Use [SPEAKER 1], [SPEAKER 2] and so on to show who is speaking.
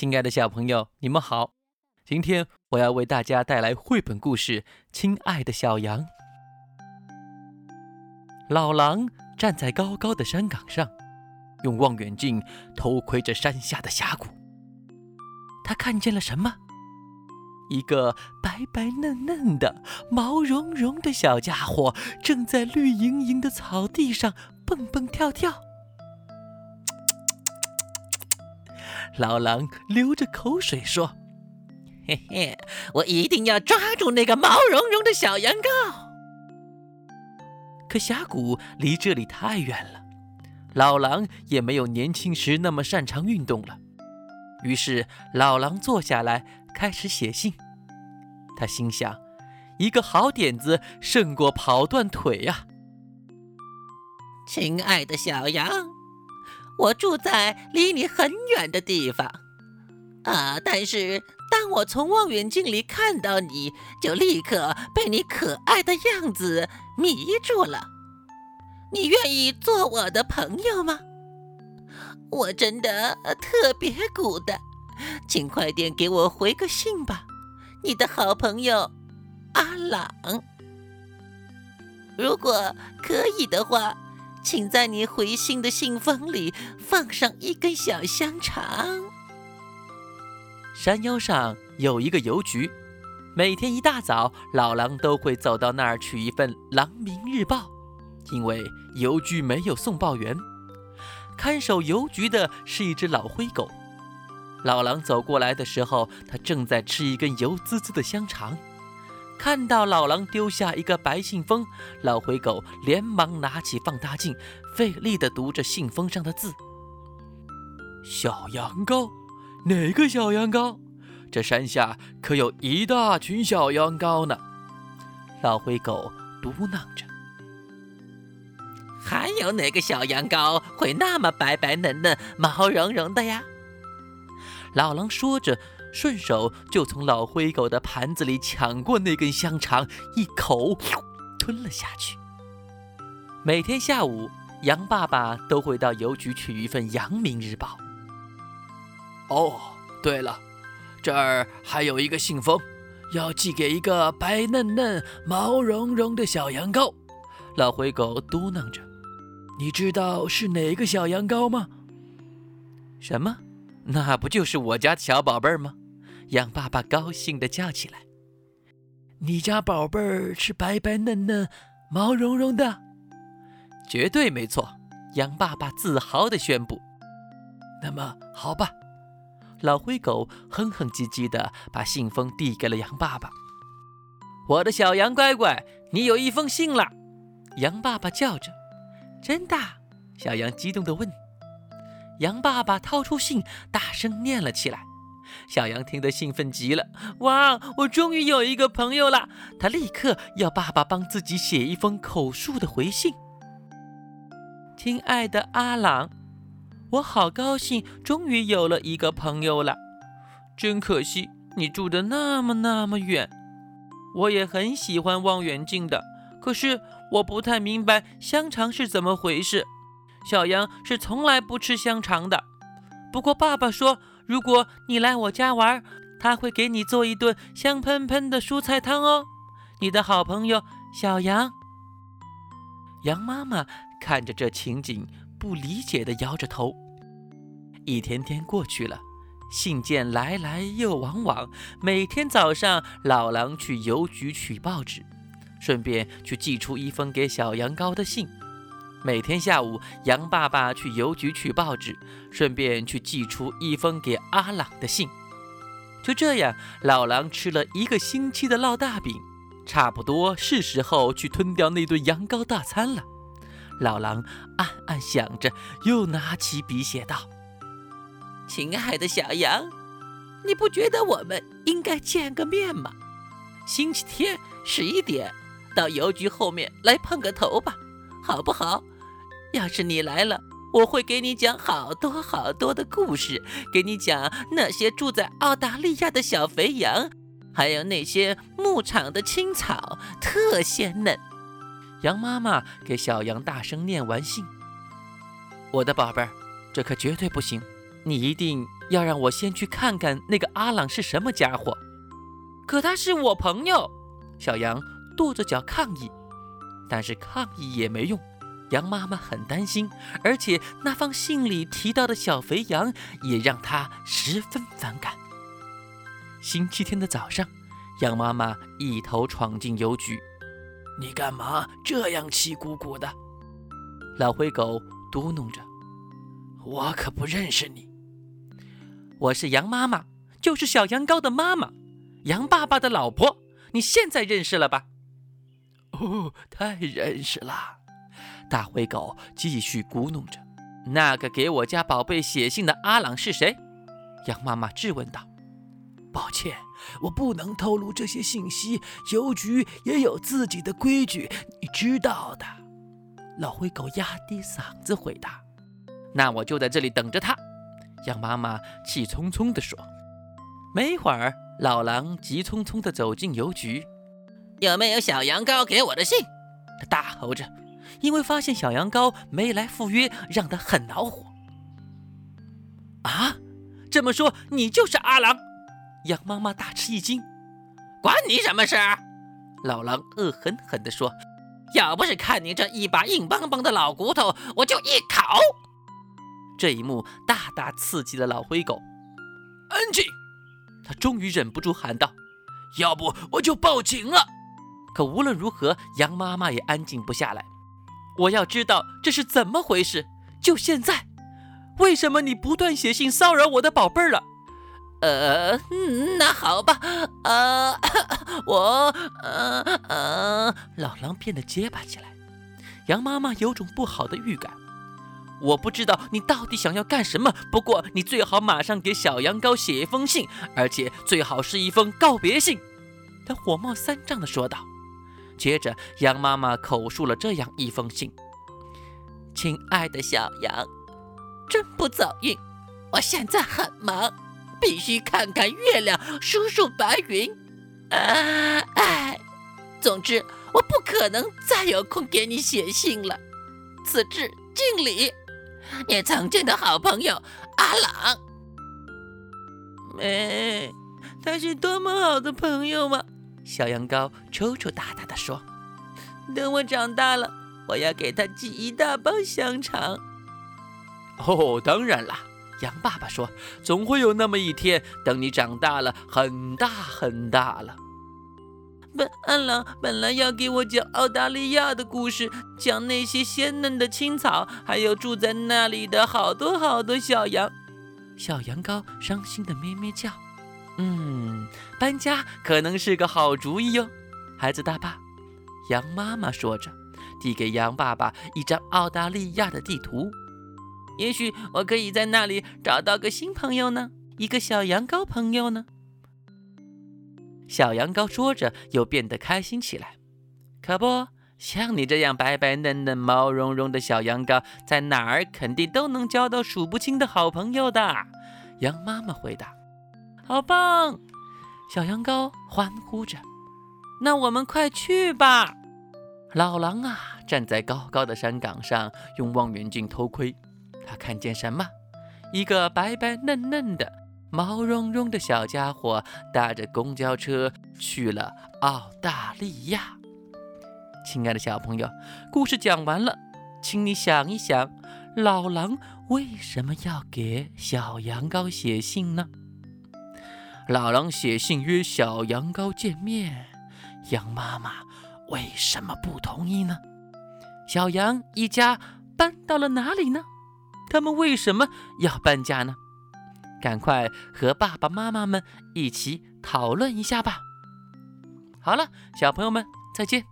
[SPEAKER 1] 亲爱的小朋友，你们好！今天我要为大家带来绘本故事《亲爱的小羊》。老狼站在高高的山岗上，用望远镜偷窥着山下的峡谷。他看见了什么？一个白白嫩嫩的、毛茸茸的小家伙，正在绿莹莹的草地上蹦蹦跳跳。老狼流着口水说：“
[SPEAKER 2] 嘿嘿，我一定要抓住那个毛茸茸的小羊羔。”
[SPEAKER 1] 可峡谷离这里太远了，老狼也没有年轻时那么擅长运动了。于是，老狼坐下来开始写信。他心想：“一个好点子胜过跑断腿呀！”
[SPEAKER 2] 亲爱的小羊。我住在离你很远的地方，啊！但是当我从望远镜里看到你，就立刻被你可爱的样子迷住了。你愿意做我的朋友吗？我真的特别孤单，请快点给我回个信吧，你的好朋友阿朗。如果可以的话。请在你回信的信封里放上一根小香肠。
[SPEAKER 1] 山腰上有一个邮局，每天一大早，老狼都会走到那儿取一份《狼民日报》，因为邮局没有送报员。看守邮局的是一只老灰狗。老狼走过来的时候，它正在吃一根油滋滋的香肠。看到老狼丢下一个白信封，老灰狗连忙拿起放大镜，费力地读着信封上的字。小羊羔，哪个小羊羔？这山下可有一大群小羊羔呢。老灰狗嘟囔着。
[SPEAKER 2] 还有哪个小羊羔会那么白白嫩嫩、毛茸茸的呀？
[SPEAKER 1] 老狼说着。顺手就从老灰狗的盘子里抢过那根香肠，一口吞了下去。每天下午，羊爸爸都会到邮局取一份《羊民日报》。哦，对了，这儿还有一个信封，要寄给一个白嫩嫩、毛茸茸的小羊羔。老灰狗嘟囔着：“你知道是哪个小羊羔吗？”“什么？那不就是我家的小宝贝儿吗？”羊爸爸高兴地叫起来：“你家宝贝儿是白白嫩嫩、毛茸茸的，绝对没错。”羊爸爸自豪地宣布。“那么好吧。”老灰狗哼哼唧唧地把信封递给了羊爸爸。“我的小羊乖乖，你有一封信了！”羊爸爸叫着。“真的？”小羊激动地问。羊爸爸掏出信，大声念了起来。小羊听得兴奋极了，哇！我终于有一个朋友了。他立刻要爸爸帮自己写一封口述的回信。亲爱的阿朗，我好高兴，终于有了一个朋友了。真可惜，你住的那么那么远。我也很喜欢望远镜的，可是我不太明白香肠是怎么回事。小羊是从来不吃香肠的。不过爸爸说。如果你来我家玩，他会给你做一顿香喷喷的蔬菜汤哦。你的好朋友小羊。羊妈妈看着这情景，不理解地摇着头。一天天过去了，信件来来又往往。每天早上，老狼去邮局取报纸，顺便去寄出一封给小羊羔的信。每天下午，羊爸爸去邮局取报纸，顺便去寄出一封给阿朗的信。就这样，老狼吃了一个星期的烙大饼，差不多是时候去吞掉那顿羊羔大餐了。老狼暗暗想着，又拿起笔写道：“
[SPEAKER 2] 亲爱的小羊，你不觉得我们应该见个面吗？星期天十一点，到邮局后面来碰个头吧，好不好？”要是你来了，我会给你讲好多好多的故事，给你讲那些住在澳大利亚的小肥羊，还有那些牧场的青草，特鲜嫩。
[SPEAKER 1] 羊妈妈给小羊大声念完信：“我的宝贝儿，这可绝对不行，你一定要让我先去看看那个阿朗是什么家伙。可他是我朋友。小羊跺着脚抗议，但是抗议也没用。羊妈妈很担心，而且那封信里提到的小肥羊也让她十分反感。星期天的早上，羊妈妈一头闯进邮局。
[SPEAKER 3] 你干嘛这样气鼓鼓的？
[SPEAKER 1] 老灰狗嘟哝着：“
[SPEAKER 3] 我可不认识你。
[SPEAKER 1] 我是羊妈妈，就是小羊羔的妈妈，羊爸爸的老婆。你现在认识了吧？”“
[SPEAKER 3] 哦，太认识了。”
[SPEAKER 1] 大灰狗继续咕哝着：“那个给我家宝贝写信的阿朗是谁？”羊妈妈质问道。
[SPEAKER 3] “抱歉，我不能透露这些信息。邮局也有自己的规矩，你知道的。”
[SPEAKER 1] 老灰狗压低嗓子回答。“那我就在这里等着他。”羊妈妈气冲冲地说。没一会儿，老狼急匆匆地走进邮局。
[SPEAKER 2] “有没有小羊羔给我的信？”
[SPEAKER 1] 他大吼着。因为发现小羊羔没来赴约，让他很恼火。啊，这么说你就是阿郎？羊妈妈大吃一惊。
[SPEAKER 2] 关你什么事？
[SPEAKER 1] 老狼恶狠狠地说：“
[SPEAKER 2] 要不是看你这一把硬邦邦的老骨头，我就一口。”
[SPEAKER 1] 这一幕大大刺激了老灰狗。
[SPEAKER 3] 安静！
[SPEAKER 1] 他终于忍不住喊道：“
[SPEAKER 3] 要不我就报警了。”
[SPEAKER 1] 可无论如何，羊妈妈也安静不下来。我要知道这是怎么回事，就现在！为什么你不断写信骚扰我的宝贝儿了？
[SPEAKER 2] 呃，那好吧，呃，我，呃呃，
[SPEAKER 1] 老狼变得结巴起来。羊妈妈有种不好的预感。我不知道你到底想要干什么，不过你最好马上给小羊羔写一封信，而且最好是一封告别信。他火冒三丈地说道。接着，羊妈妈口述了这样一封信：“
[SPEAKER 2] 亲爱的小羊，真不走运，我现在很忙，必须看看月亮，数数白云。啊，哎，总之，我不可能再有空给你写信了。此致敬礼，你曾经的好朋友阿朗。
[SPEAKER 4] 哎，他是多么好的朋友嘛！”
[SPEAKER 1] 小羊羔抽抽搭搭地说：“
[SPEAKER 4] 等我长大了，我要给他寄一大包香肠。”
[SPEAKER 1] 哦，当然啦，羊爸爸说：“总会有那么一天，等你长大了，很大很大了。”
[SPEAKER 4] 本安郎本来要给我讲澳大利亚的故事，讲那些鲜嫩的青草，还有住在那里的好多好多小羊。
[SPEAKER 1] 小羊羔伤心的咩咩叫。嗯，搬家可能是个好主意哟，孩子大爸。羊妈妈说着，递给羊爸爸一张澳大利亚的地图。
[SPEAKER 4] 也许我可以在那里找到个新朋友呢，一个小羊羔朋友呢。
[SPEAKER 1] 小羊羔说着，又变得开心起来。可不像你这样白白嫩嫩、毛茸茸的小羊羔，在哪儿肯定都能交到数不清的好朋友的。羊妈妈回答。
[SPEAKER 4] 好棒！
[SPEAKER 1] 小羊羔欢呼着。
[SPEAKER 4] 那我们快去吧。
[SPEAKER 1] 老狼啊，站在高高的山岗上，用望远镜偷窥。他看见什么？一个白白嫩嫩的、毛茸茸的小家伙，搭着公交车去了澳大利亚。亲爱的小朋友，故事讲完了，请你想一想，老狼为什么要给小羊羔写信呢？老狼写信约小羊羔见面，羊妈妈为什么不同意呢？小羊一家搬到了哪里呢？他们为什么要搬家呢？赶快和爸爸妈妈们一起讨论一下吧！好了，小朋友们，再见。